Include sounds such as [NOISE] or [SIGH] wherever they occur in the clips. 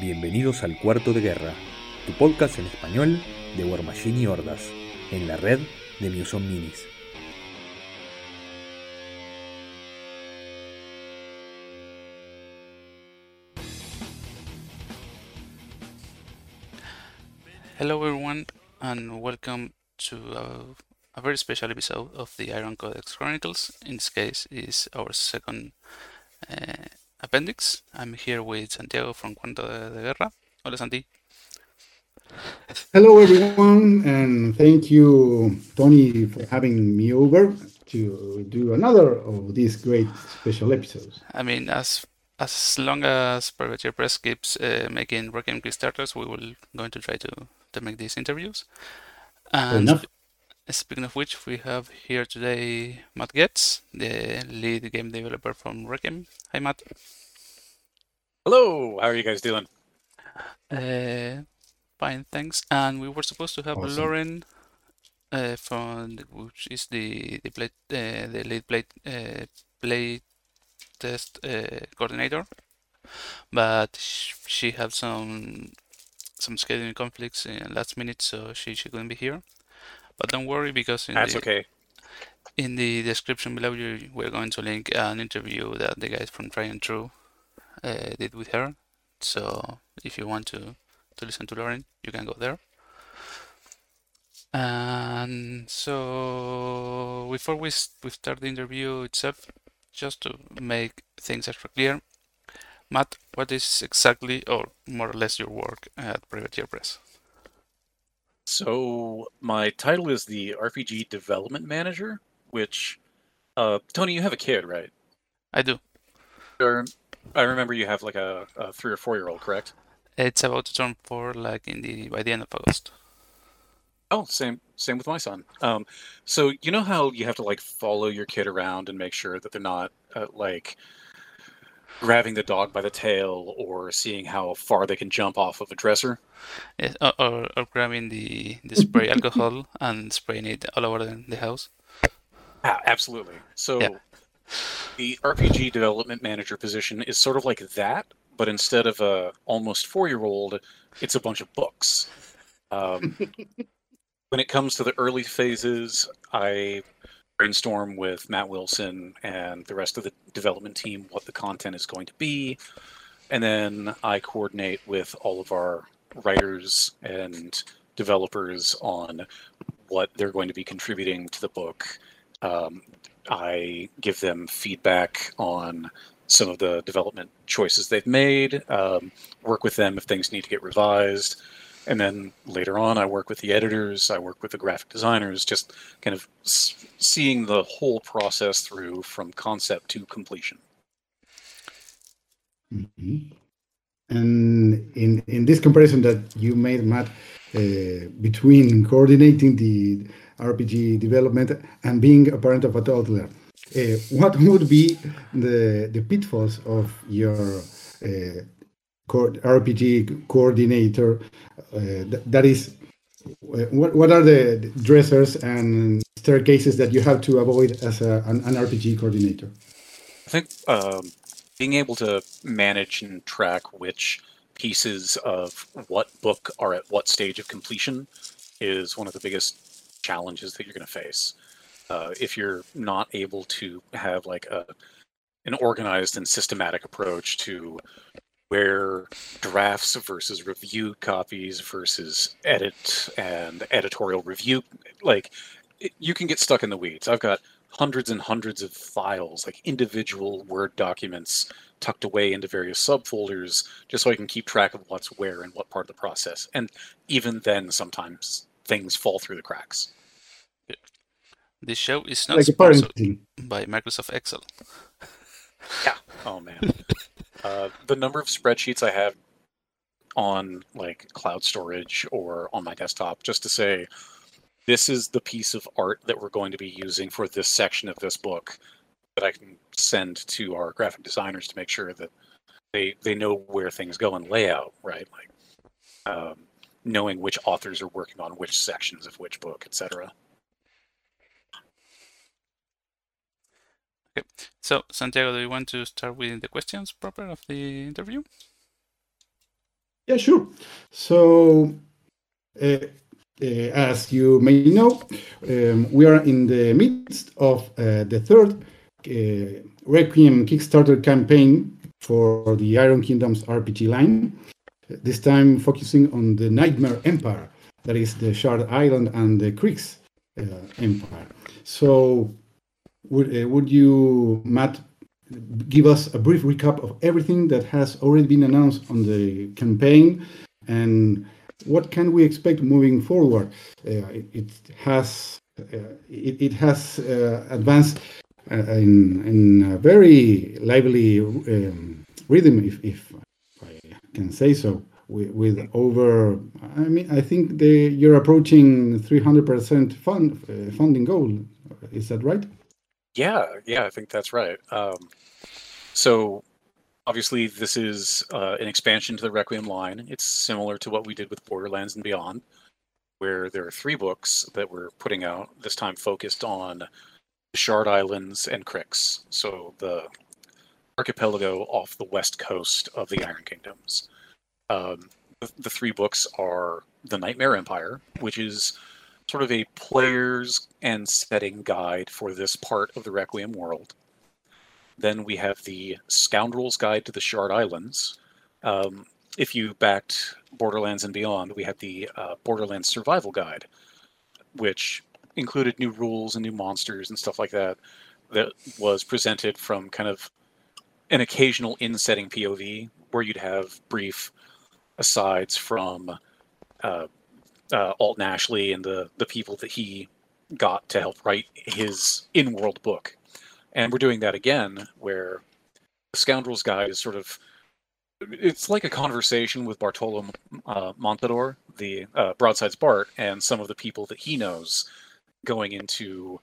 Bienvenidos al Cuarto de Guerra, tu podcast en español de War Machine y Hordas, en la red de Muson Minis. Hello, everyone, and welcome to a, a, very special episode of the Iron Codex Chronicles. In this case, is our second uh, appendix. I'm here with Santiago from Cuarto de, Guerra. Hola, Santi. Hello, everyone, and thank you, Tony, for having me over to do another of these great special episodes. I mean, as as long as Privateer Press keeps uh, making Requiem Kickstarters, we will going to try to to make these interviews. And enough. Speaking of which, we have here today Matt Goetz, the lead game developer from Requiem. Hi, Matt. Hello, how are you guys doing? Uh, fine, thanks. And we were supposed to have Awesome. Lauren, uh, from which is the the play uh, the lead play uh, play test uh, coordinator, but she had some some scheduling conflicts in last minute, so she she couldn't be here. But don't worry because in That's the okay. in the description below, you, we're going to link an interview that the guys from Try and True uh, did with her. So if you want to, to listen to Lauren, you can go there. And so before we, we start the interview itself, just to make things extra clear, Matt, what is exactly, or more or less, your work at Privateer Press? So my title is the RPG Development Manager, which uh, Tony, you have a kid, right? I do. Or I remember you have like a, a three or four year old, correct? It's about to turn four, like in the by the end of August. Oh, same same with my son. Um, so you know how you have to like follow your kid around and make sure that they're not uh, like grabbing the dog by the tail or seeing how far they can jump off of a dresser. Yes, or, or, or grabbing the, the spray [LAUGHS] alcohol and spraying it all over the, the house. Ah, absolutely. So Yeah. the RPG development manager position is sort of like that, but instead of a almost four year old, it's a bunch of books. Um, [LAUGHS] when it comes to the early phases, I brainstorm with Matt Wilson and the rest of the development team what the content is going to be, and then I coordinate with all of our writers and developers on what they're going to be contributing to the book. Um, I give them feedback on some of the development choices they've made, um, work with them if things need to get revised. And then later on, I work with the editors, I work with the graphic designers, just kind of seeing the whole process through from concept to completion. Mhm. And in, in this comparison that you made, Matt, uh, between coordinating the RPG development and being a parent of a toddler, uh, what would be the, the pitfalls of your uh, co- RPG coordinator? Uh, th- that is, uh, what, what are the dressers and staircases that you have to avoid as a, an, an RPG coordinator? I think um, being able to manage and track which pieces of what book are at what stage of completion is one of the biggest challenges that you're going to face. Uh, if you're not able to have like a an organized and systematic approach to where drafts versus review copies versus edit and editorial review like it, you can get stuck in the weeds i've got hundreds and hundreds of files, like individual Word documents tucked away into various subfolders, just so I can keep track of what's where and what part of the process. And even then, sometimes things fall through the cracks. This show is not Like sponsored by Microsoft Excel. Yeah. Oh man. [LAUGHS] uh, the number of spreadsheets I have on like cloud storage or on my desktop, just to say, this is the piece of art that we're going to be using for this section of this book that I can send to our graphic designers to make sure that they they know where things go in layout, right? Like um, knowing which authors are working on which sections of which book, etc. Okay. So, Santiago, do you want to start with the questions proper of the interview? Yeah, sure. So, uh, uh, as you may know, um, we are in the midst of uh, the third uh, Requiem Kickstarter campaign for the Iron Kingdoms RPG line. This time focusing on the Nightmare Empire, that is the Shard Island and the Cryx uh, Empire. So, would uh, would you, Matt, give us a brief recap of everything that has already been announced on the campaign and what can we expect moving forward? Uh, it, it, has uh, it, it, has uh, advanced uh, in in a very lively um, rhythm, if, if I can say so. With, with, over, I mean, I think you're approaching 300% fund uh, funding goal. Is that right? Yeah, yeah, I think that's right. Um, so obviously, this is uh, an expansion to the Requiem line. It's similar to what we did with Borderlands and Beyond, where there are three books that we're putting out, this time focused on the Shard Islands and Cryx. So the archipelago off the west coast of the Iron Kingdoms. Um, the, the three books are The Nightmare Empire, which is sort of a player's and setting guide for this part of the Requiem world. Then we have the Scoundrel's Guide to the Shard Islands. Um, if you backed Borderlands and Beyond, we had the uh, Borderlands Survival Guide, which included new rules and new monsters and stuff like that. That was presented from kind of an occasional in-setting POV where you'd have brief asides from uh, uh, Alten Ashley and the the people that he got to help write his in-world book. And we're doing that again where the scoundrel's guide is sort of it's like a conversation with bartolo uh, montador the uh, broadsides bart and some of the people that he knows going into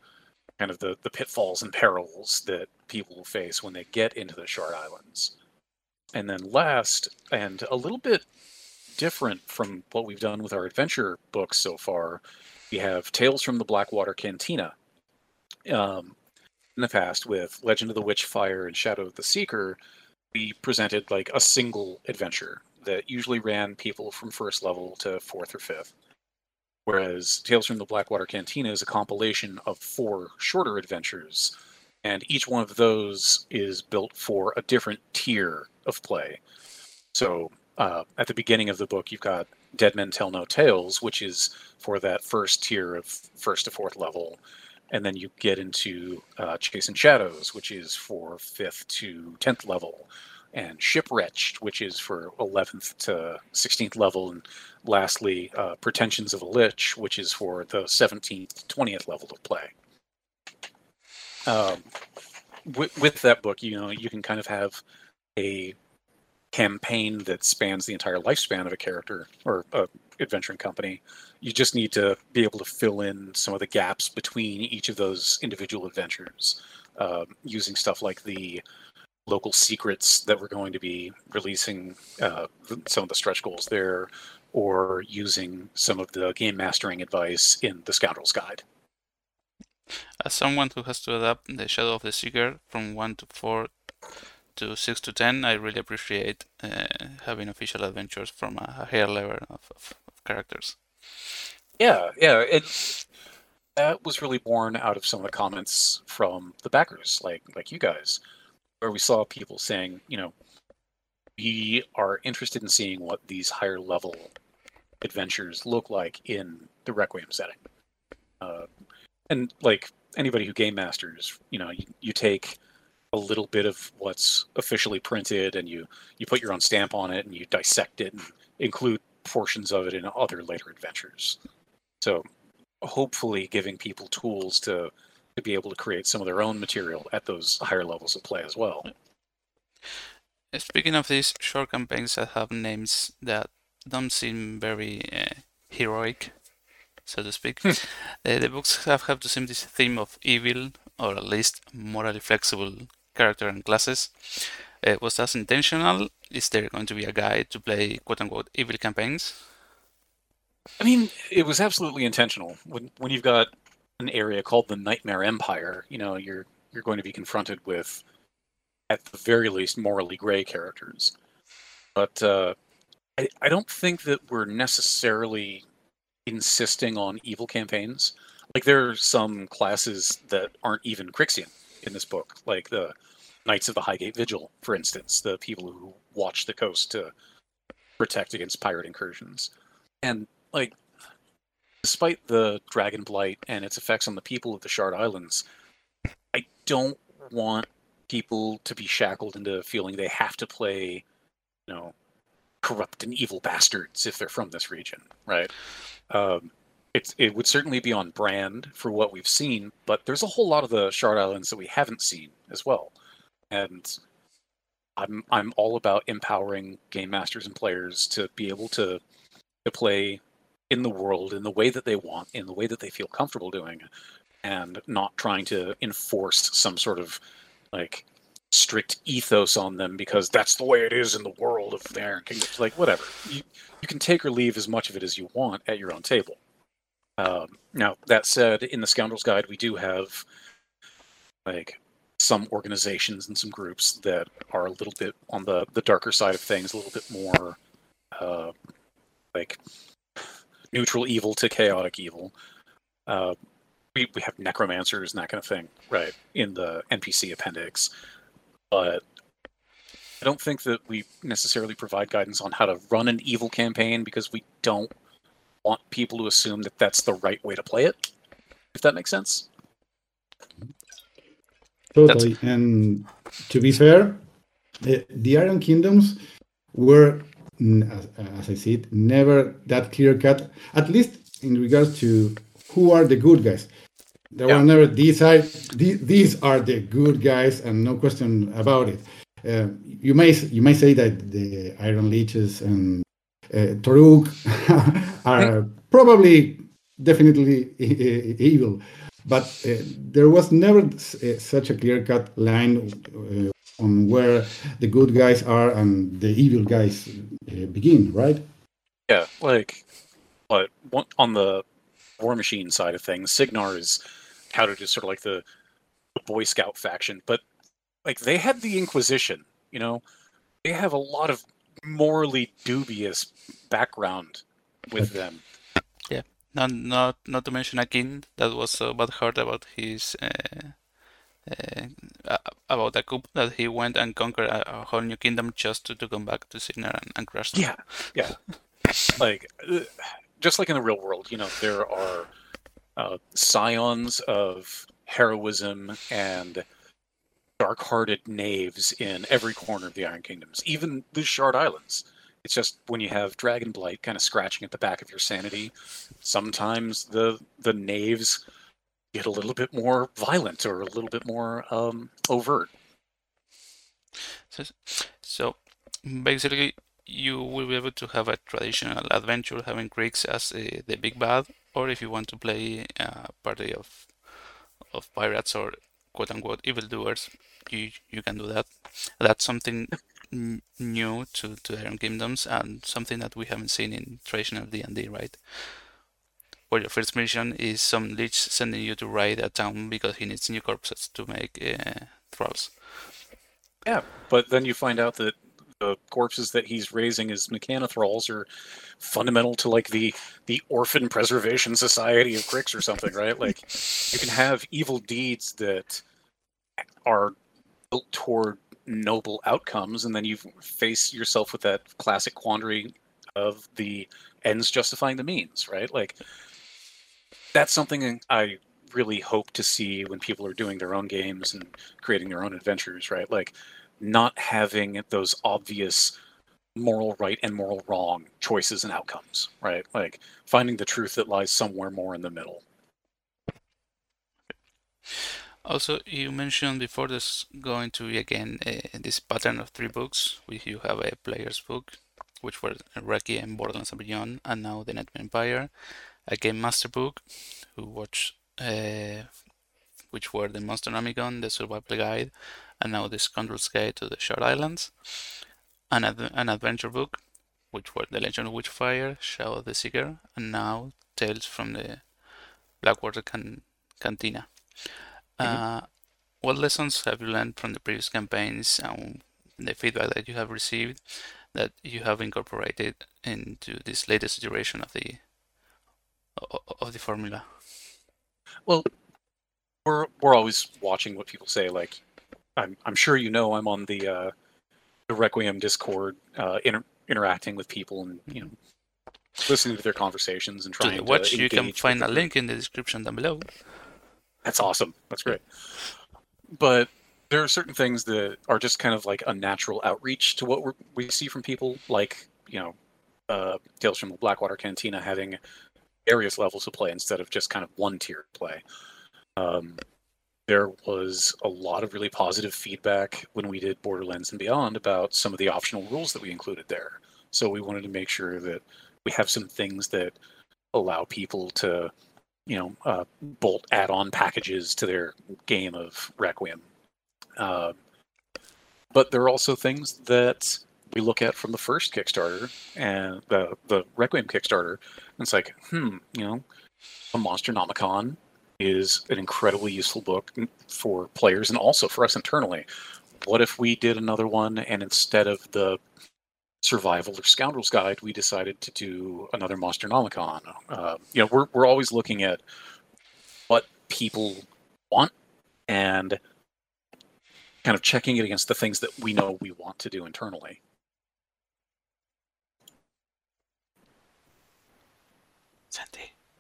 kind of the, the pitfalls and perils that people will face when they get into the shard islands. And then last and a little bit different from what we've done with our adventure books so far we have tales from the blackwater cantina um, in the past with Legend of the Witchfire and Shadow of the Seeker, we presented like a single adventure that usually ran people from first level to fourth or fifth. Whereas Tales from the Blackwater Cantina is a compilation of four shorter adventures, and each one of those is built for a different tier of play. So uh, at the beginning of the book, you've got Dead Men Tell No Tales, which is for that first tier of first to fourth level. And then you get into uh, and Shadows, which is for fifth to tenth level, and Shipwretched, which is for eleventh to sixteenth level, and lastly, uh, Pretensions of a Lich, which is for the seventeenth twentieth level of play. Um, with, with that book, you know, you can kind of have a campaign that spans the entire lifespan of a character or a adventuring company. You just need to be able to fill in some of the gaps between each of those individual adventures uh, using stuff like the local secrets that we're going to be releasing uh, some of the stretch goals there or using some of the game mastering advice in the scoundrel's guide as someone who has to adapt the shadow of the seeker from 1 to 4 to 6 to 10 i really appreciate uh, having official adventures from a higher level of, of, characters. Yeah, yeah. It that was really born out of some of the comments from the backers, like like you guys, where we saw people saying, you know, we are interested in seeing what these higher level adventures look like in the Requiem setting. Uh, and like anybody who game masters, you know, you, you take a little bit of what's officially printed and you you put your own stamp on it and you dissect it and include portions of it in other later adventures. So hopefully giving people tools to to be able to create some of their own material at those higher levels of play as well. Speaking of these short campaigns that have names that don't seem very uh, heroic, so to speak, uh, the books have, have to seem this theme of evil, or at least morally flexible character and classes. Uh, was that intentional? Is there going to be a guide to play quote unquote evil campaigns? I mean, it was absolutely intentional. When when you've got an area called the Nightmare Empire, you know, you're you're going to be confronted with at the very least morally gray characters. But uh, I, I don't think that we're necessarily insisting on evil campaigns. Like there are some classes that aren't even Cryxian in this book, like the Knights of the Highgate Vigil, for instance, the people who watch the coast to protect against pirate incursions. And like despite the dragon blight and its effects on the people of the Shard Islands, I don't want people to be shackled into feeling they have to play, you know, corrupt and evil bastards if they're from this region, right? Um, it's it would certainly be on brand for what we've seen, but there's a whole lot of the Shard Islands that we haven't seen as well, and I'm I'm all about empowering game masters and players to be able to to play in the world in the way that they want, in the way that they feel comfortable doing, and not trying to enforce some sort of like strict ethos on them because that's the way it is in the world of the Iron Kingdom. Like whatever, you you can take or leave as much of it as you want at your own table. Um, now that said, in the Scoundrels Guide, we do have like some organizations and some groups that are a little bit on the the darker side of things, a little bit more uh, like neutral evil to chaotic evil. Uh, we we have necromancers and that kind of thing, right, in the NPC appendix. But I don't think that we necessarily provide guidance on how to run an evil campaign because we don't want people to assume that that's the right way to play it. If that makes sense. Totally. And to be fair, the, the Iron Kingdoms were, as, as I see it, never that clear cut, at least in regards to who are the good guys. There Yeah. were never these are these, these are the good guys, and no question about it. Uh, you may you may say that the Iron Leeches and uh, Toruk [LAUGHS] are probably definitely e- e- evil, but uh, there was never uh, such a clear cut line uh, on where the good guys are and the evil guys uh, begin, right? Yeah, like, but on the Warmachine side of things, Cygnar is touted as sort of like the, the Boy Scout faction, but like they had the Inquisition, you know, they have a lot of morally dubious background with them. Not not not to mention Akin that was so bad heart about his uh, uh, about a coup that he went and conquered a, a whole new kingdom just to, to come back to Cygnar and, and crush them. Yeah, yeah. like, uh, just like in the real world, you know, there are uh, scions of heroism and dark-hearted knaves in every corner of the Iron Kingdoms, even the Shard Islands. It's just when you have Dragon Blight kind of scratching at the back of your sanity, sometimes the the knaves get a little bit more violent or a little bit more um, overt. So, so basically, you will be able to have a traditional adventure having Cryx as uh, the big bad, or if you want to play a party of of pirates or quote unquote evildoers, you you can do that. That's something new to to Iron Kingdoms and something that we haven't seen in traditional D and D, right? Where your first mission is some leech sending you to raid a town because he needs new corpses to make uh, thralls. Yeah, but then you find out that the corpses that he's raising as mechanothralls are fundamental to like the the Orphan Preservation Society of Cryx or something, right? [LAUGHS] Like you can have evil deeds that are built toward noble outcomes, and then you face yourself with that classic quandary of the ends justifying the means, right? Like that's something I really hope to see when people are doing their own games and creating their own adventures, right? Like not having those obvious moral right and moral wrong choices and outcomes, right? Like finding the truth that lies somewhere more in the middle. Also, you mentioned before there's going to be again uh, this pattern of three books. We you have a player's book, which were Reki and Borderlands and Beyond, and now the Net Empire, a game master book, who watched, uh, which were the Monsternomicon, the Survival Guide, and now the Scoundrel's Guide to the Shard Islands, an, ad- an adventure book, which were the Legend of Witchfire, Shadow of the Seeker, and now Tales from the Blackwater can- Cantina. Uh, what lessons have you learned from the previous campaigns and the feedback that you have received that you have incorporated into this latest iteration of the of the formula? Well, we're we're always watching what people say. Like, I'm I'm sure you know I'm on the uh, the Requiem Discord, uh, inter- interacting with people and you know listening to their conversations and trying the to watch, you can find a link in the description down below. That's awesome. That's great. But there are certain things that are just kind of like a natural outreach to what we see from people, like you know, uh, Tales from the Blackwater Cantina having various levels of play instead of just kind of one tier play. Um, there was a lot of really positive feedback when we did Borderlands and Beyond about some of the optional rules that we included there. So we wanted to make sure that we have some things that allow people to, you know, uh, bolt add-on packages to their game of Requiem. Uh, but there are also things that we look at from the first Kickstarter and the the Requiem Kickstarter, and it's like, hmm, you know, a Monsternomicon is an incredibly useful book for players and also for us internally. What if we did another one and instead of the survival or scoundrels guide, we decided to do another Monsternomicon? Uh, you know, we're we're always looking at what people want and kind of checking it against the things that we know we want to do internally. Santi,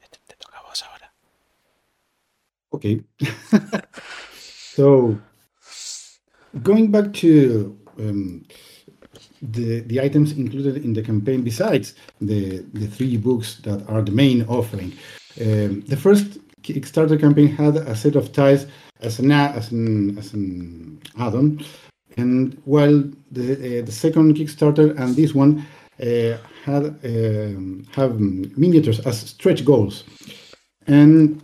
te, te toca a vos ahora. Okay. [LAUGHS] so going back to um, the the items included in the campaign, besides the the three books that are the main offering, um, the first Kickstarter campaign had a set of ties as an as an as an add-on, and while the uh, the second Kickstarter and this one uh, had um, have miniatures as stretch goals, and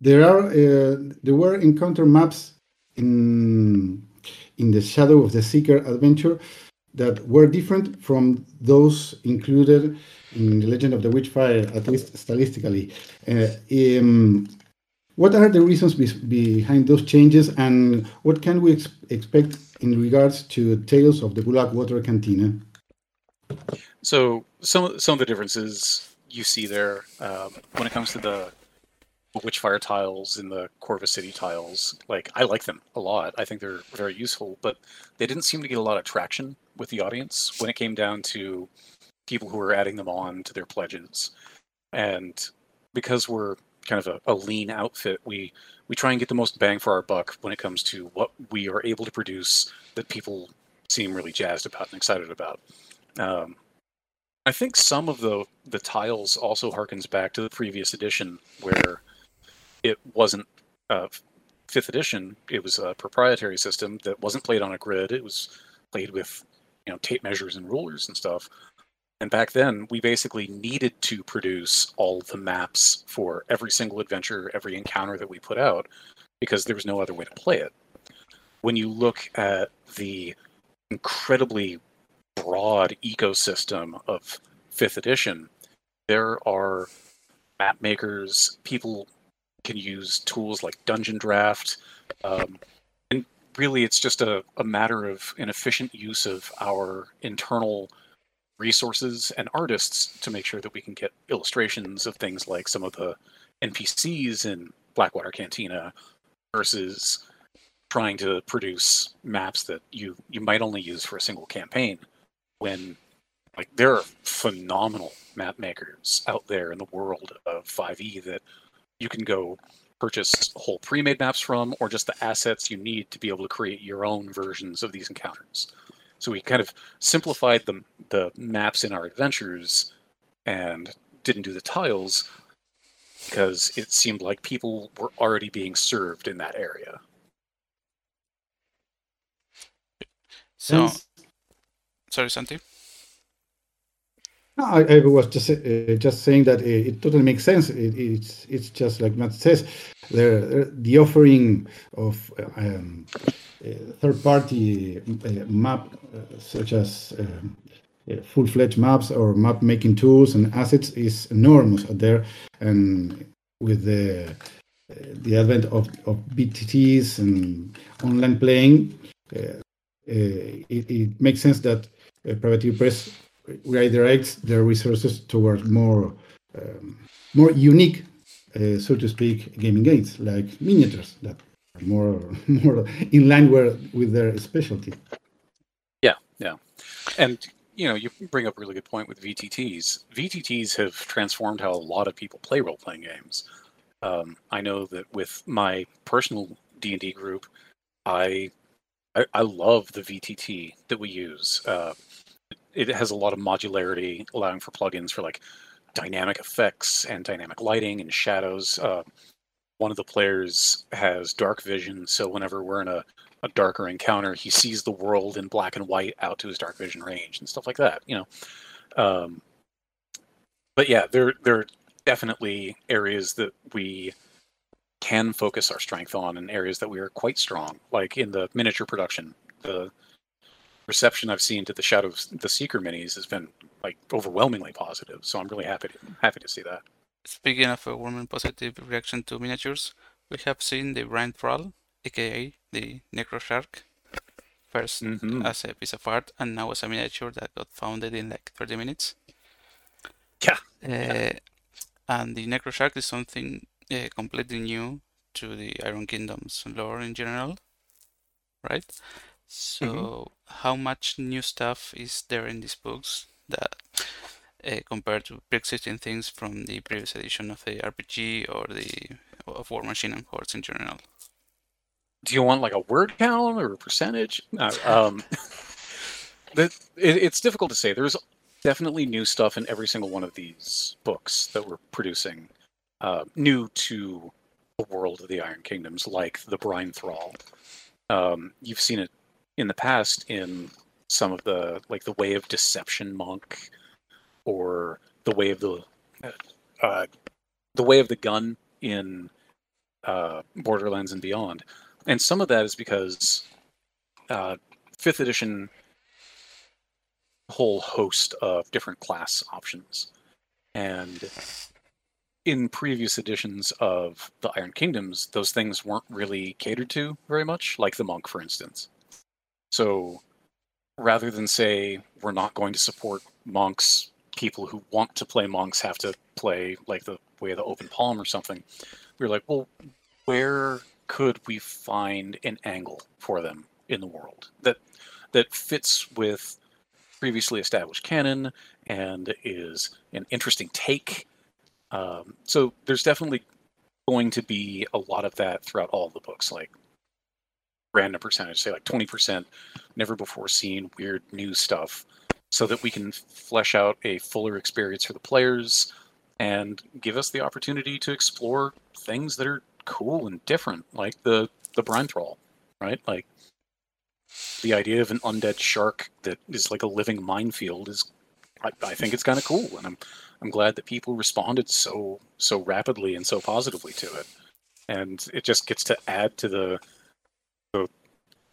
there are uh, there were encounter maps in in the Shadow of the Seeker adventure that were different from those included in the Legend of the Witchfire, at least stylistically. Uh, um, what are the reasons be- behind those changes, and what can we ex- expect in regards to Tales of the Gulag Blackwater Cantina? So some some of the differences you see there um, when it comes to the Witchfire tiles and the Corvis City tiles, like I like them a lot. I think they're very useful, but they didn't seem to get a lot of traction with the audience when it came down to people who were adding them on to their pledges. And because we're kind of a, a lean outfit, we we try and get the most bang for our buck when it comes to what we are able to produce that people seem really jazzed about and excited about. Um, I think some of the the tiles also harkens back to the previous edition where it wasn't uh, fifth edition. It was a proprietary system that wasn't played on a grid. It was played with you know tape measures and rulers and stuff. And back then, we basically needed to produce all the maps for every single adventure, every encounter that we put out, because there was no other way to play it. When you look at the incredibly broad ecosystem of fifth edition, there are map makers. People can use tools like Dungeondraft. Um, and really, it's just a, a matter of an efficient use of our internal resources and artists to make sure that we can get illustrations of things like some of the NPCs in Blackwater Cantina versus trying to produce maps that you you might only use for a single campaign when like there are phenomenal map makers out there in the world of 5e that you can go purchase whole pre-made maps from or just the assets you need to be able to create your own versions of these encounters. So we kind of simplified the the maps in our adventures and didn't do the tiles because it seemed like people were already being served in that area. So, sorry, Santi. I, I was just uh, just saying that it, it totally makes sense. It, it's it's just like Matt says, the the offering of um, uh, third party uh, map uh, such as uh, full fledged maps or map making tools and assets is enormous out there, and with the uh, the advent of, of VTTs and online playing. Uh, it, it, makes sense that uh, Privateer Press redirects their resources towards more um, more unique, uh, so to speak, gaming games like miniatures that are more [LAUGHS] more in line with their specialty. Yeah, yeah, and you know, you bring up a really good point with VTTs. VTTs have transformed how a lot of people play role playing games. Um, I know that with my personal D and D group, I, I, I love the VTT that we use. Uh, it has a lot of modularity, allowing for plugins for like dynamic effects and dynamic lighting and shadows. Uh, one of the players has dark vision, so whenever we're in a a darker encounter, he sees the world in black and white out to his dark vision range and stuff like that. You know, um, but yeah, there there are definitely areas that we can focus our strength on, and areas that we are quite strong, like in the miniature production. The reception I've seen to the Shadow of the Seeker minis has been like overwhelmingly positive. So I'm really happy to, happy to see that. Speaking of a warm and positive reaction to miniatures, we have seen the Brine Thrall aka the Necroshark, 1st mm-hmm. as a piece of art and now as a miniature that got founded in like 30 minutes. Yeah. Uh, yeah. And the Necroshark is something uh, completely new to the Iron Kingdom's lore in general, right? So, mm-hmm. how much new stuff is there in these books that uh, compared to pre-existing things from the previous edition of the RPG or the of Warmachine and Hordes in general? do you want like a word count or a percentage? Uh, um, [LAUGHS] it, it's difficult to say. There's definitely new stuff in every single one of these books that we're producing, uh, new to the world of the Iron Kingdoms, like the Brine Thrall. Um, you've seen it in the past in some of the like the Way of Deception monk, or the Way of the uh, the Way of the Gun in uh, Borderlands and Beyond. And some of that is because uh, fifth edition whole host of different class options. And in previous editions of the iron kingdoms those things weren't really catered to very much like the monk for instance so rather than say we're not going to support monks people who want to play monks have to play like the way of the open palm or something we are like well where could we find an angle for them in the world that that fits with previously established canon and is an interesting take. Um, so there's definitely going to be a lot of that throughout all the books, like random percentage, say like 20%, never before seen weird new stuff, so that we can flesh out a fuller experience for the players and give us the opportunity to explore things that are cool and different, like the the brine thrall, right? Like the idea of an undead shark that is like a living minefield is, I, I think it's kind of cool, and I'm I'm glad that people responded so so rapidly and so positively to it, and it just gets to add to the the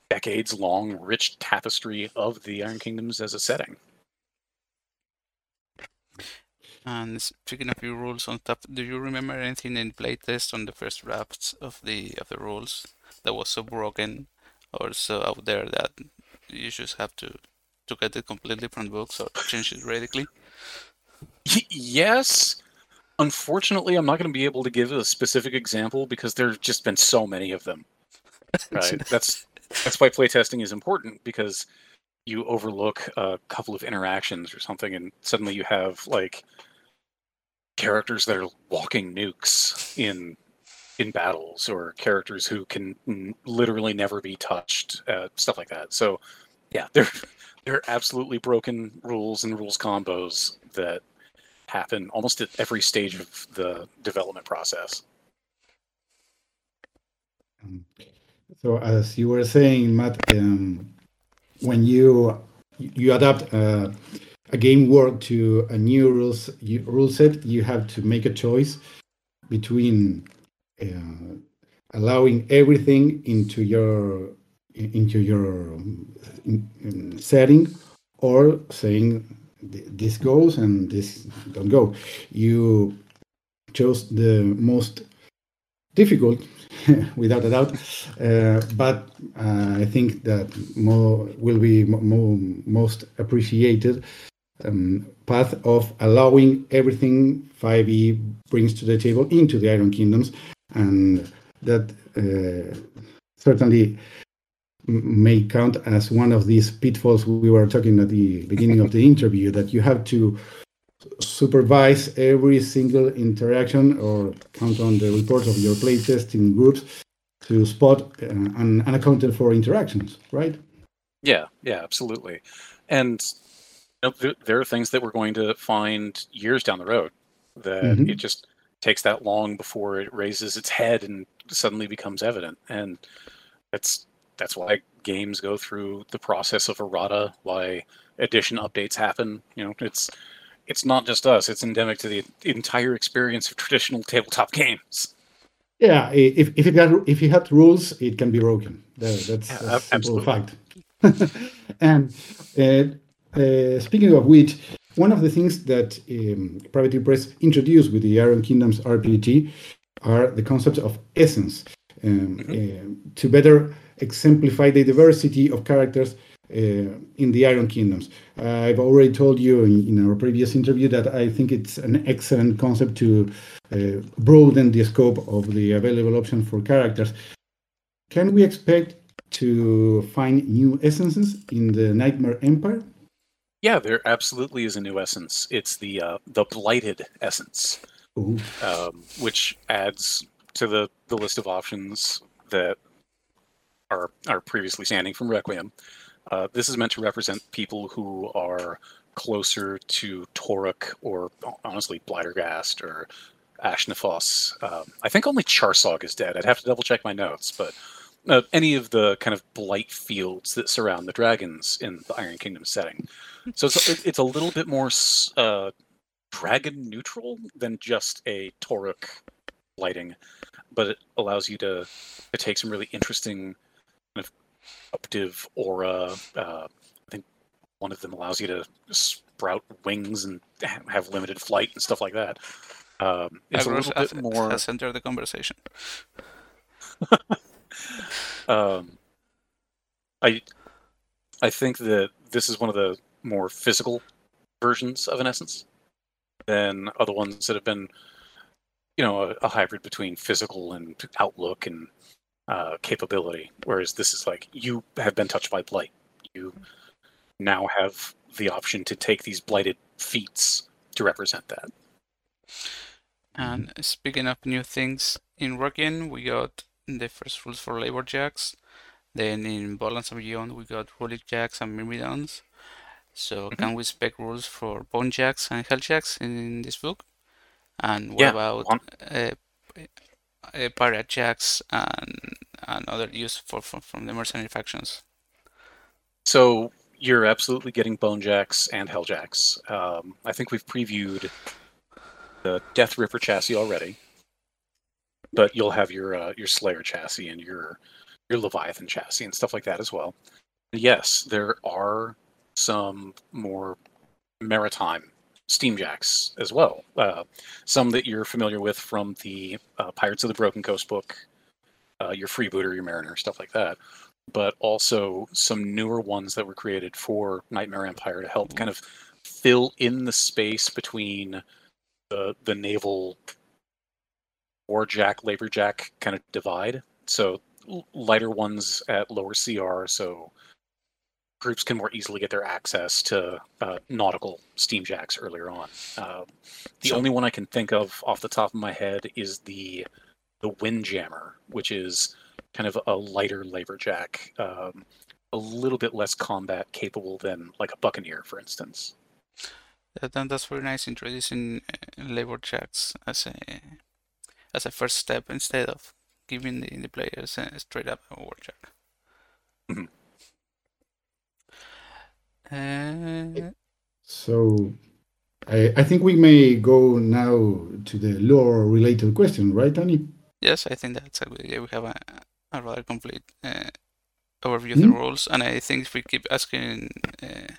decades long rich tapestry of the Iron Kingdoms as a setting. And speaking of your rules on top, do you remember anything in playtest on the first drafts of the of the rules that was so broken or so out there that you just have to to get it completely from books or change it radically? Yes. Unfortunately, I'm not going to be able to give a specific example because there's just been so many of them. [LAUGHS] Right. that's that's why playtesting is important because you overlook a couple of interactions or something, and suddenly you have like characters that are walking nukes in in battles or characters who can n- literally never be touched uh, stuff like that. So yeah [LAUGHS] they're they're absolutely broken rules and rules combos that happen almost at every stage of the development process. Um, so as you were saying matt um, when you you adapt uh, a game world to a new rules you, rule set, you have to make a choice between uh, allowing everything into your into your um, setting or saying this goes and this don't go. You chose the most difficult, [LAUGHS] without a doubt, uh, but uh, I think that more will be mo most appreciated um, path of allowing everything 5e brings to the table into the Iron Kingdoms, and that uh, certainly may count as one of these pitfalls we were talking at the beginning of the [LAUGHS] interview that you have to supervise every single interaction or count on the reports of your playtesting groups to spot uh, un- unaccounted for interactions, right? Yeah, yeah, absolutely. And you know, there, are things that we're going to find years down the road that mm-hmm. it just takes that long before it raises its head and suddenly becomes evident. And that's that's why games go through the process of errata, why edition updates happen. You know, it's it's not just us; it's endemic to the entire experience of traditional tabletop games. Yeah, if if it had if it had rules, it can be broken. That, that's, yeah, a simple fact. [LAUGHS] and uh, uh, speaking of which, one of the things that um, Privateer Press introduced with the Iron Kingdoms RPG are the concepts of essence um, mm-hmm. uh, to better exemplify the diversity of characters in the Iron Kingdoms. I've already told you in, in, our previous interview that I think it's an excellent concept to uh, broaden the scope of the available options for characters. Can we expect to find new essences in the Nightmare Empire? Yeah, there absolutely is a new essence. It's the uh, the blighted essence, um, which adds to the, the list of options that are are previously standing from Requiem. Uh, this is meant to represent people who are closer to Toruk or honestly Blighterghast or Ashnephos. Um, I think only Charsaug is dead. I'd have to double check my notes, but uh, any of the kind of blight fields that surround the dragons in the Iron Kingdom setting. So it's it's a little bit more uh, dragon neutral than just a Toruk lighting, but it allows you to, to take some really interesting kind of disruptive aura. Uh, I think one of them allows you to sprout wings and have limited flight and stuff like that. Um, it's Everest a little bit [LAUGHS] more. Has entered the conversation. [LAUGHS] um, I I think that this is one of the more physical versions of an essence than other ones that have been, you know, a, a hybrid between physical and outlook and uh, capability. Whereas this is like you have been touched by blight. You now have the option to take these blighted feats to represent that. And speaking of new things, in Requiem we got the first rules for labor jacks. Then in Borderlands and Beyond we got relic jacks and myrmidons. So mm-hmm. can we expect rules for bone jacks and hell jacks in this book? And what yeah, about uh, uh, pirate jacks and and other use for, for from the mercenary factions. So you're absolutely getting bone jacks and hell jacks. Um, I think we've previewed the Deathripper chassis already, but you'll have your uh, your Slayer chassis and your your Leviathan chassis and stuff like that as well. Yes, there are some more maritime steamjacks as well. Uh, some that you're familiar with from the uh, Pirates of the Broken Coast book, uh, your Freebooter, your Mariner, stuff like that. But also some newer ones that were created for Nightmare Empire to help kind of fill in the space between the the naval warjack, laborjack kind of divide. So lighter ones at lower CR, so groups can more easily get their access to uh, nautical steamjacks earlier on. Uh, the so, only one I can think of off the top of my head is the the Windjammer, which is kind of a lighter laborjack, um, a little bit less combat capable than like a Buccaneer, for instance. Then that's very nice introducing uh, laborjacks as a as a first step instead of giving the, the players a straight up warjack. Mm-hmm. Uh, so I, I think we may go now to the lore related question, right, Danny? Yes, I think that's a good idea. We have a, a rather complete uh, overview of mm-hmm. the rules, and I think if we keep asking uh,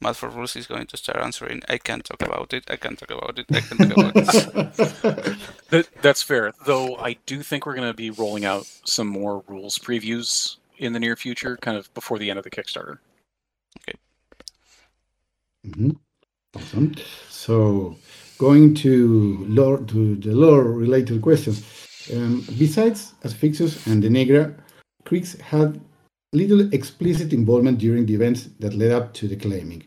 Matt for Rules is going to start answering. I can't talk about it. I can't talk about it. I can't talk about it. [LAUGHS] That, that's fair. Though I do think we're going to be rolling out some more rules previews in the near future, kind of before the end of the Kickstarter. Mhm. Awesome. So, going to lore to the lore related questions. Um, besides Asphyxious and the Negra, Cryx had little explicit involvement during the events that led up to the claiming.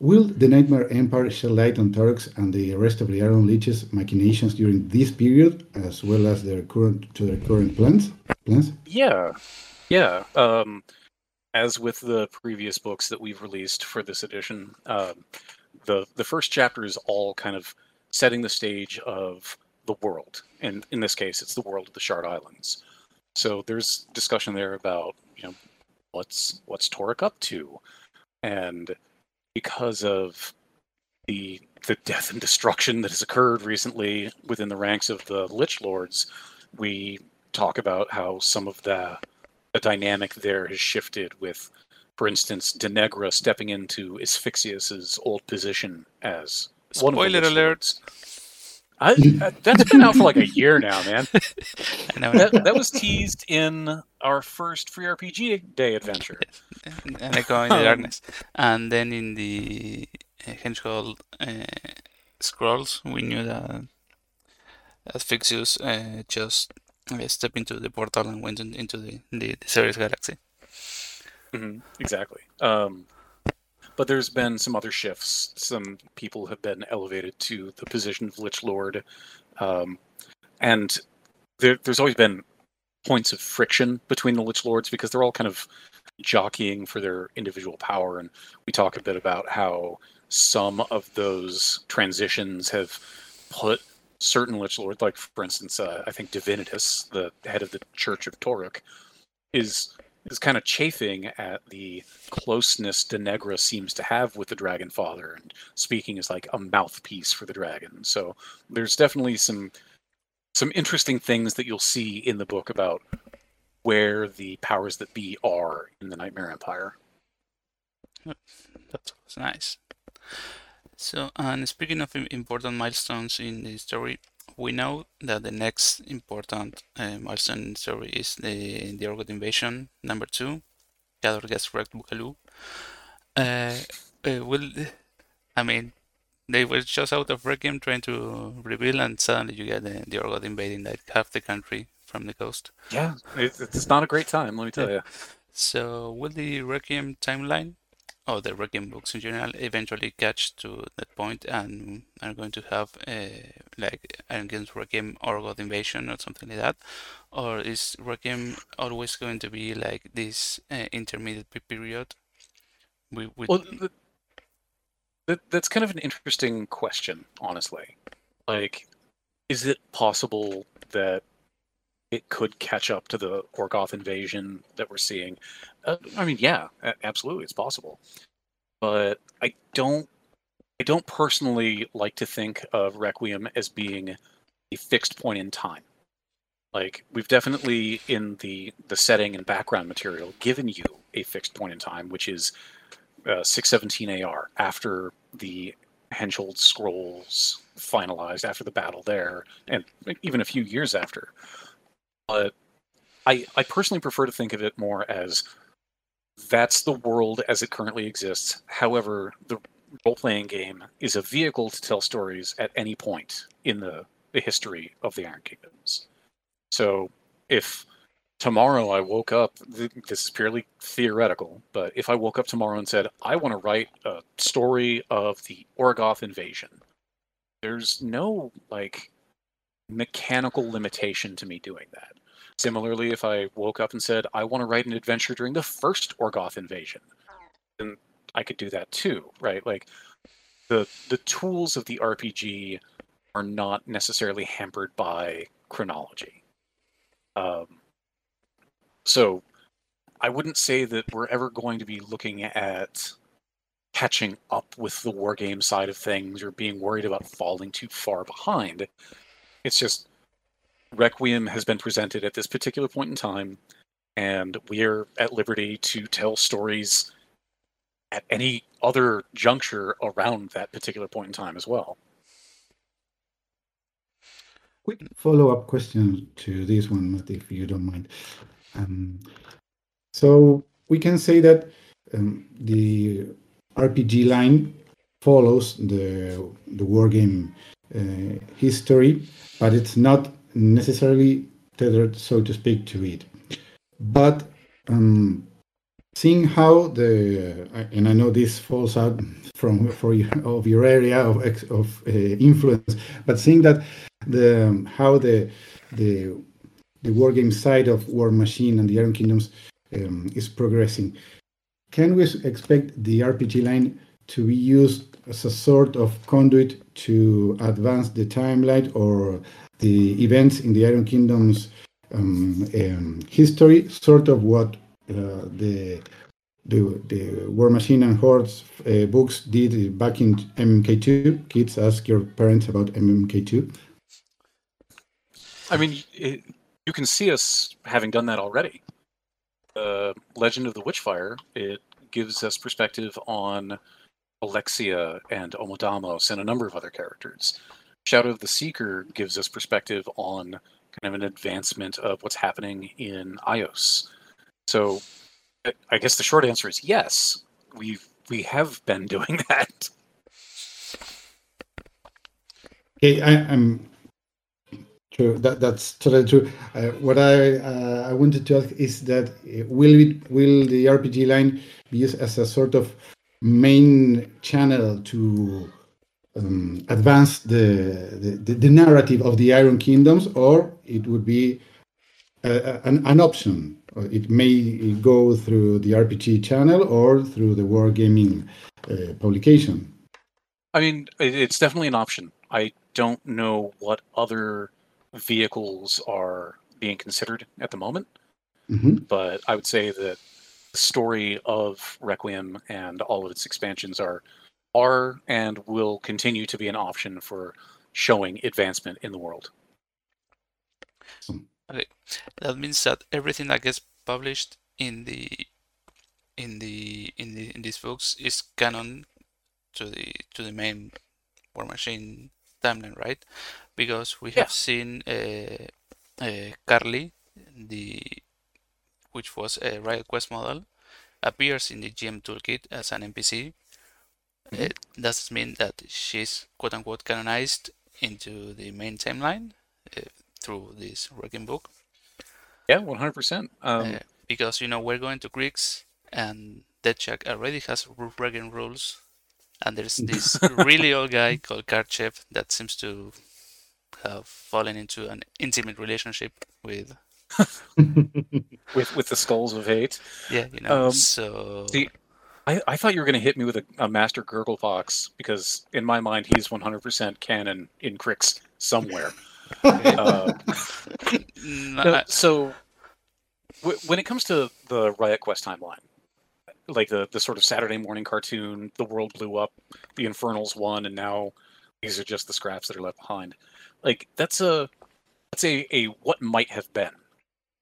Will the Nightmare Empire shed light on Toruk and the rest of the Iron Lich's machinations during this period, as well as their current to their current plans? Plans? Yeah, yeah. Um, as with the previous books that we've released for this edition, um, the the first chapter is all kind of setting the stage of the world, and in this case, it's the world of the Shard Islands. So there's discussion there about you know what's what's Toruk up to, and because of the the death and destruction that has occurred recently within the ranks of the Lich Lords, we talk about how some of the the dynamic there has shifted with, for instance, Denegra stepping into Asphyxious's old position as one of the Spoiler Lich alert. Lords. I, I- that's been out for like a year now, man. [LAUGHS] I know. That, that was teased in our first free RPG day adventure. [LAUGHS] and I go in the Um, darkness. And then in the uh, Henchhold uh, scrolls, we knew that Asphyxious uh, just uh, stepped into the portal and went in, into the, the, the galaxy. hmm exactly. Um, but there's been some other shifts. Some people have been elevated to the position of Lich Lord, um, and there, there's always been points of friction between the Lich Lords because they're all kind of jockeying for their individual power. And we talk a bit about how some of those transitions have put certain Lich Lords, like for instance, uh, I think Divinitus, the head of the Church of Toruk, is is kind of chafing at the closeness Denegra seems to have with the Dragon Father and speaking as like a mouthpiece for the dragon. So there's definitely some some interesting things that you'll see in the book about where the powers that be are in the Nightmare Empire. That's nice. So, and speaking of important milestones in the story, we know that the next important uh, milestone in the story is the the Orgoth invasion number two. Gador gets wrecked Bukalu. Uh, uh, will I mean they were just out of Requiem trying to reveal, and suddenly you get the, the Orgoth invading like half the country from the coast. Yeah, it, it's not a great time, let me tell you. So will the Requiem timeline, or the Requiem books in general, eventually catch to that point and are going to have uh, like Iron Games Requiem or God Invasion or something like that? Or is Requiem always going to be like this uh, intermediate period? We, we, Well, th- that, that's kind of an interesting question, honestly. Like, is it possible that it could catch up to the Orgoth invasion that we're seeing? Uh, I mean, yeah, absolutely, it's possible. But I don't, I don't personally like to think of Requiem as being a fixed point in time. Like we've definitely in the the setting and background material given you a fixed point in time, which is uh, 617 AR after the Henchhold scrolls finalized after the battle there, and even a few years after. But I I personally prefer to think of it more as that's the world as it currently exists. However, the role playing game is a vehicle to tell stories at any point in the, the history of the Iron Kingdoms. So if tomorrow I woke up, this is purely theoretical, but if I woke up tomorrow and said, I want to write a story of the Orgoth invasion, there's no like mechanical limitation to me doing that. Similarly, if I woke up and said, I want to write an adventure during the first Orgoth invasion, then I could do that too, right? Like the the tools of the RPG are not necessarily hampered by chronology. Um, so I wouldn't say that we're ever going to be looking at catching up with the war game side of things or being worried about falling too far behind. It's just Requiem has been presented at this particular point in time, and we're at liberty to tell stories at any other juncture around that particular point in time as well. Quick follow-up question to this one, Matt, if you don't mind. Um, so we can say that um, the RPG line follows the the wargame uh, history, but it's not necessarily tethered, so to speak, to it. But um, seeing how the and I know this falls out from for your, of your area of of uh, influence, but seeing that the how the the the wargame side of Warmachine and the Iron Kingdoms um, is progressing, can we expect the RPG line to be used as a sort of conduit to advance the timeline or the events in the Iron Kingdoms um, um, history, sort of what uh, the the the Warmachine and Hordes uh, books did back in MMK2. Kids, ask your parents about MMK2. I mean, it, you can see us having done that already. Uh, Legend of the Witchfire, it gives us perspective on Alexia and Omodamos and a number of other characters. Shadow of the Seeker gives us perspective on kind of an advancement of what's happening in Ios. So I guess the short answer is yes. We've we have been [LAUGHS] doing that. Okay, I, am true. That that's totally true. Uh, what I uh, I wanted to ask is that uh, will it will the RPG line be used as a sort of main channel to um, advance the, the, the narrative of the Iron Kingdoms, or it would be uh, an, an option. It may go through the RPG channel or through the Wargaming uh, publication. I mean, it's definitely an option. I don't know what other vehicles are being considered at the moment, mm-hmm. but I would say that the story of Requiem and all of its expansions are are and will continue to be an option for showing advancement in the world. Okay, that means that everything that gets published in the in the in the in these books is canon to the to the main Warmachine timeline, right? Because we have yeah. seen uh, uh, Carly, the which was a Riot Quest model, appears in the GM toolkit as an NPC. Mm-hmm. It does mean that she's quote unquote canonized into the main timeline uh, through this working book. Yeah, one hundred percent. Um, uh, because you know we're going to Cryx and Deathjack already has Requiem rules, and there's [LAUGHS] this really old guy called Karchev that seems to have fallen into an intimate relationship with [LAUGHS] with with the skulls of hate. Yeah, you know. Um, so see, I, I thought you were going to hit me with a, a Master Gurglefox because in my mind he's 100% canon in Cryx somewhere. [LAUGHS] uh, no, so w- when it comes to the Riot Quest timeline, like the the sort of Saturday morning cartoon, the world blew up, the Infernals won, and now these are just the scraps that are left behind. Like that's a that's a, a what might have been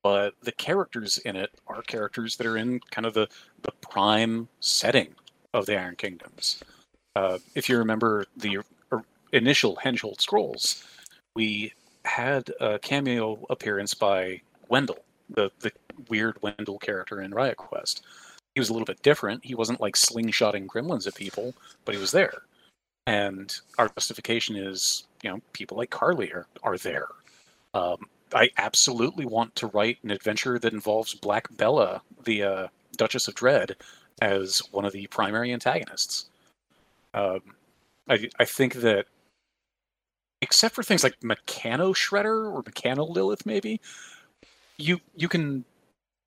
but the characters in it are characters that are in kind of the, the prime setting of the Iron Kingdoms. Uh, if you remember the initial Henchhold Scrolls, we had a cameo appearance by Wendell, the, the weird Wendell character in Riot Quest. He was a little bit different. He wasn't like slingshotting gremlins at people, but he was there. And our justification is, you know, people like Carly are, are there. Um, I absolutely want to write an adventure that involves Black Bella, the uh, Duchess of Dread, as one of the primary antagonists. Um, I I think that, except for things like Meccano Shredder or Meccano Lilith, maybe you you can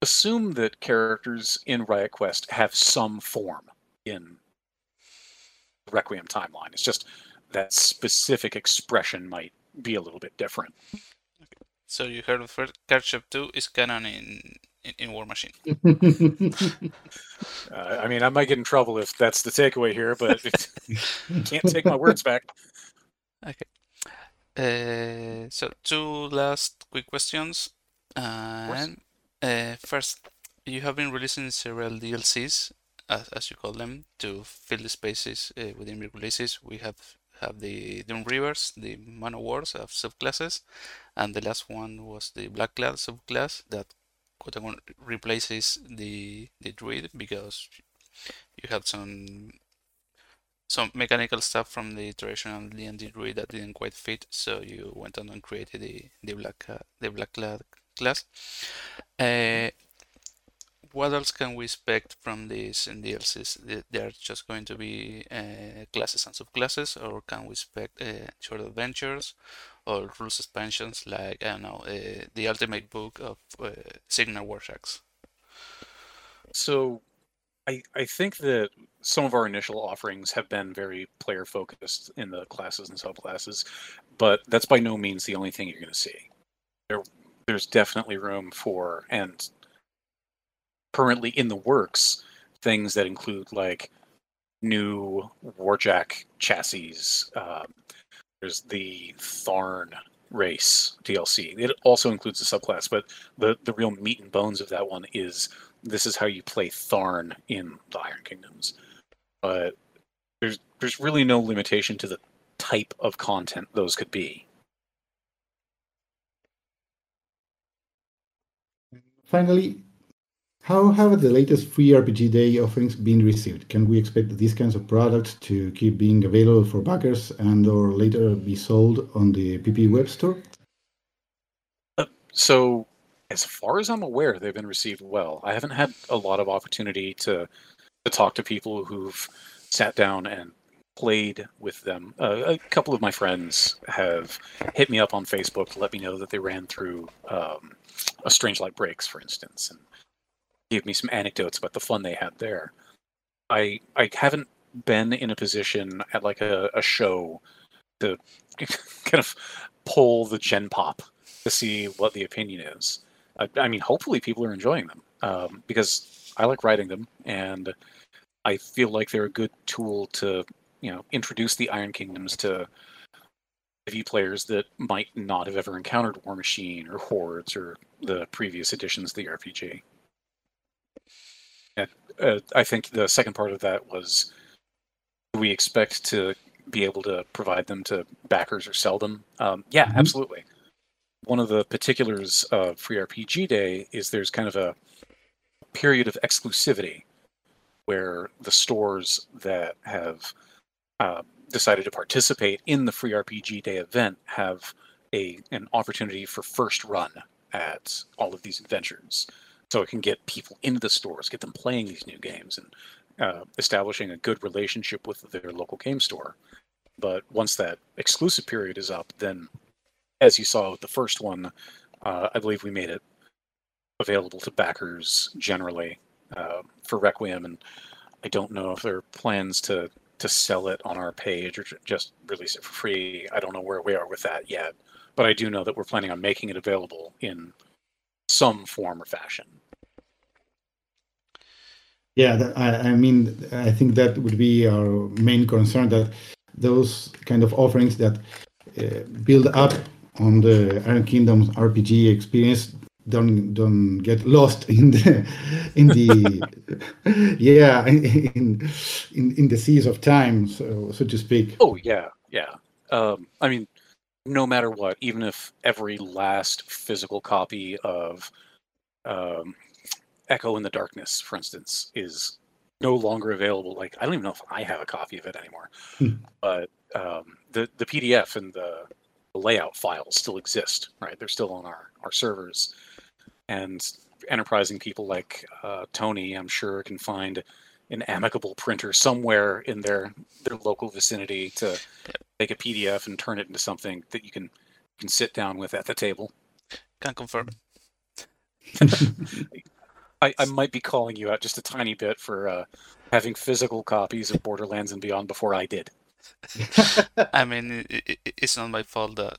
assume that characters in Riot Quest have some form in the Requiem timeline. It's just that specific expression might be a little bit different. So you heard of first, Karchev 2 is canon in, in, in Warmachine. [LAUGHS] uh, I mean, I might get in trouble if that's the takeaway here, but [LAUGHS] can't take my words back. Okay. Uh, so two last quick questions. Uh, and uh, first, you have been releasing several DLCs as, as you call them, to fill the spaces uh, within releases. We have have the Doom Reavers, the Man of Wars of subclasses, and the last one was the Black Blackclad subclass that quote unquote replaces the the Druid because you had some some mechanical stuff from the traditional D&D Druid that didn't quite fit, so you went on and created the the Black uh, the Blackclad class. Uh, what else can we expect from these DLCs? They're just going to be uh, classes and subclasses, or can we expect uh, short adventures or rules expansions like I don't know uh, the ultimate book of uh, Cygnar Warjacks? So, I I think that some of our initial offerings have been very player focused in the classes and subclasses, but that's by no means the only thing you're going to see. There, there's definitely room for and currently in the works things that include like new Warjack chassis. Um, there's the Tharn race DLC. It also includes a subclass, but the the real meat and bones of that one is this is how you play Tharn in the Iron Kingdoms. But there's there's really no limitation to the type of content those could be. Finally, how have the latest free RPG Day offerings been received? Can we expect these kinds of products to keep being available for backers and or later be sold on the PP web store? Uh, so, as far as I'm aware, they've been received well. I haven't had a lot of opportunity to to talk to people who've sat down and played with them. Uh, a couple of my friends have hit me up on Facebook to let me know that they ran through um, a Strange Light Breaks, for instance, and gave me some anecdotes about the fun they had there. I I haven't been in a position at like a, a show to [LAUGHS] kind of pull the gen pop to see what the opinion is. I, I mean, hopefully people are enjoying them um, because I like writing them, and I feel like they're a good tool to you know introduce the Iron Kingdoms to V players that might not have ever encountered Warmachine or Hordes or the previous editions of the RPG. Uh, I think the second part of that was we expect to be able to provide them to backers or sell them. Um, yeah, mm-hmm. absolutely. One of the particulars of Free RPG Day is there's kind of a period of exclusivity where the stores that have uh, decided to participate in the Free RPG Day event have a an opportunity for first run at all of these adventures so it can get people into the stores, get them playing these new games, and uh, establishing a good relationship with their local game store. But once that exclusive period is up, then, as you saw with the first one, uh, I believe we made it available to backers generally uh, for Requiem, and I don't know if there are plans to to sell it on our page or just release it for free. I don't know where we are with that yet, but I do know that we're planning on making it available in some form or fashion. Yeah, I, I mean, I think that would be our main concern that those kind of offerings that uh, build up on the Iron Kingdom's RPG experience don't don't get lost in the in the [LAUGHS] yeah in, in in the seas of time so so to speak oh yeah yeah um i mean no matter what even if every last physical copy of um Echo in the Darkness, for instance, is no longer available. Like I don't even know if I have a copy of it anymore, hmm. but um, the the PDF and the, the, layout files still exist. Right, they're still on our our servers, and enterprising people like uh, Tony, I'm sure, can find an amicable printer somewhere in their their local vicinity to make a PDF and turn it into something that you can can sit down with at the table. Can't confirm. [LAUGHS] [LAUGHS] I, I might be calling you out just a tiny bit for uh, having physical copies of Borderlands and Beyond before I did. [LAUGHS] I mean, it, it, it's not my fault that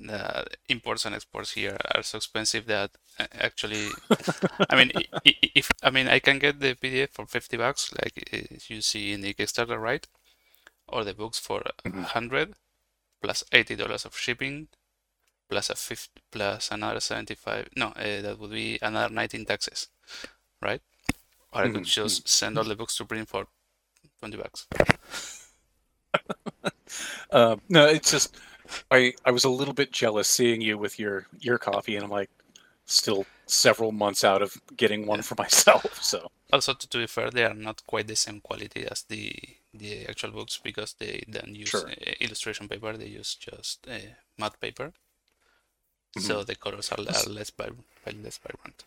the imports and exports here are so expensive that uh, actually, I mean, if I mean, I can get the PDF for fifty bucks, like you see in the Kickstarter, right? Or the books for mm-hmm. 100 plus eighty dollars of shipping plus a 50 plus another 75 no uh, that would be another 19 taxes right or I could Mhm, just send all the books to print for twenty bucks. [LAUGHS] Uh, no, it's just I I was a little bit jealous seeing you with your your copy, and I'm like still several months out of getting one for [LAUGHS] myself. So Also, to, to be fair, they are not quite the same quality as the the actual books because they don't use Sure. uh, illustration paper; they use just uh, matte paper. So the colors are, are less vib- less vibrant.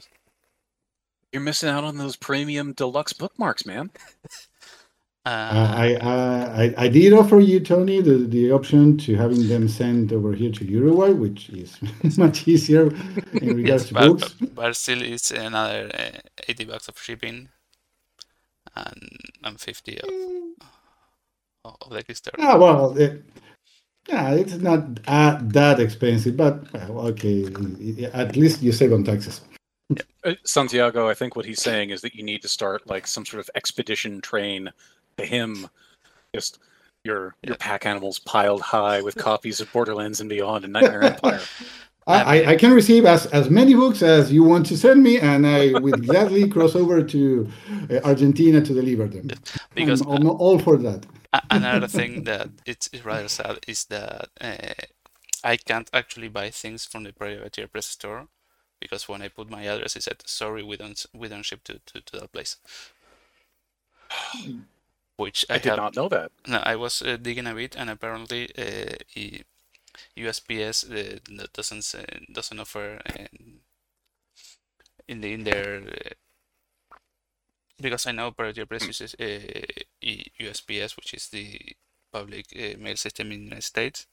you're missing out on those premium deluxe bookmarks, man. [LAUGHS] Uh, Uh, I, uh, I I did offer you, Tony, the, the option to having them sent over here to Uruguay, which is [LAUGHS] much easier in [LAUGHS] regards yes, to but, books. but, but still, it's another uh, eighty bucks of shipping, and and fifty of, of the Kickstarter. Ah, well, it, yeah, it's not uh, that expensive, but well, okay, at least you save on taxes. Uh, Santiago, I think what he's saying is that you need to start like some sort of expedition train to him. Just your your pack animals piled high with copies of Borderlands and Beyond and Nightmare Empire. [LAUGHS] I, I- I can receive as, as many books as you want to send me, and I would [LAUGHS] gladly cross over to uh, Argentina to deliver them. Because I'm, I'm all for that. Another thing that it's, it's rather sad is that uh, I can't actually buy things from the privateer press store because when I put my address, it said sorry we don't we don't ship to, to, to that place. [SIGHS] [SIGHS] [SIGHS] Which I, I did have, not know that. No, I was uh, digging a bit, and apparently uh, USPS uh, doesn't doesn't offer um, in the in their uh, because I know Privateer Press uses uh, USPS, which is the public uh, mail system in the United States,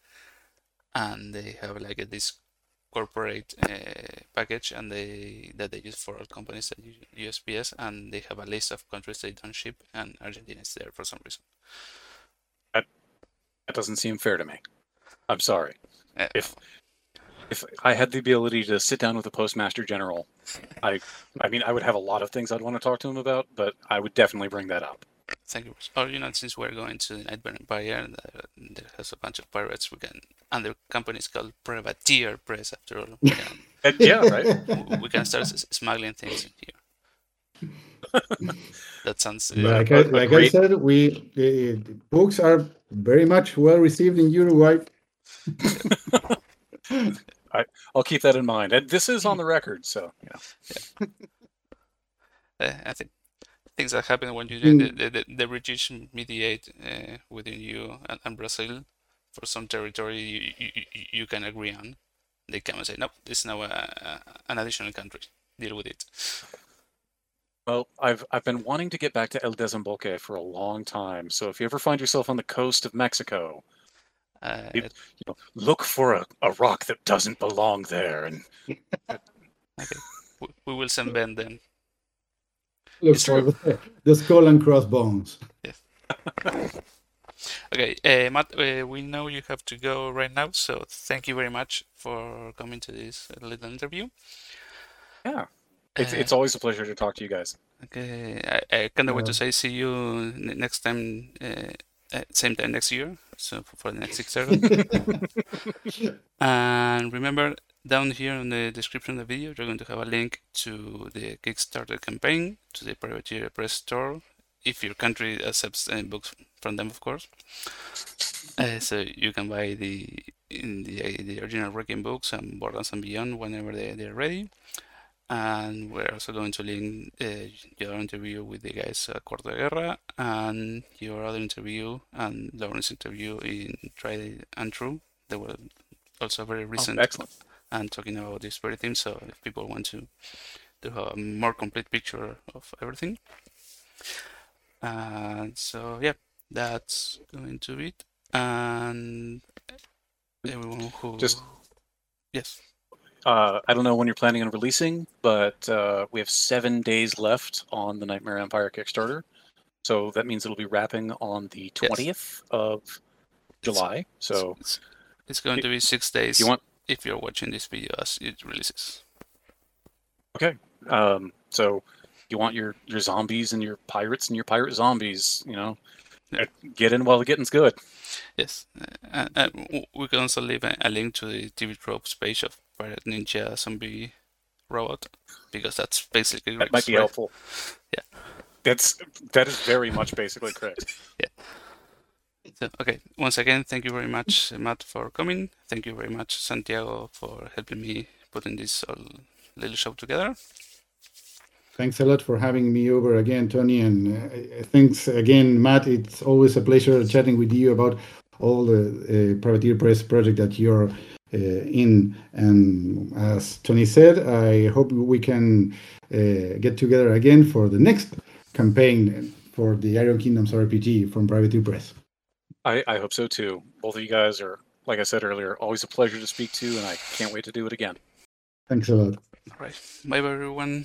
and they have like a, this corporate uh, package, and they that they use for all companies that use USPS, and they have a list of countries they don't ship, and Argentina is there for some reason. That doesn't seem fair to me. I'm sorry. Uh, If if I had the ability to sit down with the postmaster general, I I mean I would have a lot of things I'd want to talk to him about, but I would definitely bring that up. Thank you. Or you know, since we're going to the Nightmare Empire, uh, there has a bunch of pirates. We can, and the company is called Privateer Press. After all, we can, [LAUGHS] And yeah, right. [LAUGHS] we can start smuggling things in here. [LAUGHS] that sounds. Uh, Like, a- I, a like I said, we the, the books are very much well received in Uruguay. I'll keep that in mind. And this is on the record, so yeah. uh, I think things that happen when you Mm. the, the, the, the British mediate uh, within you and, and Brazil for some territory you, you, you- you can agree on. They come and say, "Nope, this is now a, a, an additional country. Deal with it." Well, I've I've been wanting to get back to El Desemboque for a long time. So if you ever find yourself on the coast of Mexico, Uh, You- you know, look for a, a rock that doesn't belong there. And [LAUGHS] okay, we, we will send Ben then. Look It's for true. the, the skull and crossbones. Yes. [LAUGHS] Okay, uh, Matt, uh, we know you have to go right now, so thank you very much for coming to this little interview. yeah, it's Uh, it's always a pleasure to talk to you guys. Okay, I, I can't wait to say see you next time, uh, uh, same time next year, so for, for the next Kickstarter. [LAUGHS] and remember, down here in the description of the video, you're going to have a link to the Kickstarter campaign, to the Privateer Press store, if your country accepts uh, books from them, of course. Uh, so you can buy the in the the original Wrecking books and Borderlands and Beyond whenever they they're ready. And we're also going to link uh, your interview with the guys at Corte Guerra and your other interview and Lauren's interview in Try and True. They were also very Oh, recent excellent. And talking about this very theme. So if people want to to have a more complete picture of everything, and so yeah, that's going to be it. And everyone who Just- yes, Uh, I don't know when you're planning on releasing, but uh, we have seven days left on the Nightmare Empire Kickstarter. So that means it'll be wrapping on the 20th of July. So it's, it's going to be six days. you want if you're watching this video as it releases. Okay. Um, so you want your your zombies and your pirates and your pirate zombies. You know, Yeah. Uh, get in while the getting's good. Yes, uh, uh, we can also leave a, a link to the TV Tropes page of Pirate Ninja Zombie Robot because that's basically That might be right? helpful. That's that is very much basically correct. [LAUGHS] Okay, once again, thank you very much, Matt, for coming. Thank you very much, Santiago, for helping me putting this little show together. Thanks a lot for having me over again, Tony. And uh, thanks again, Matt. It's always a pleasure chatting with you about all the uh, Privateer Press project that you're uh, in. And as Tony said, I hope we can uh, get together again for the next campaign for the Iron Kingdoms RPG from Privateer Press. I, I hope so too. Both of you guys are, like I said earlier, always a pleasure to speak to, and I can't wait to do it again. Thanks a lot. All right, bye, everyone.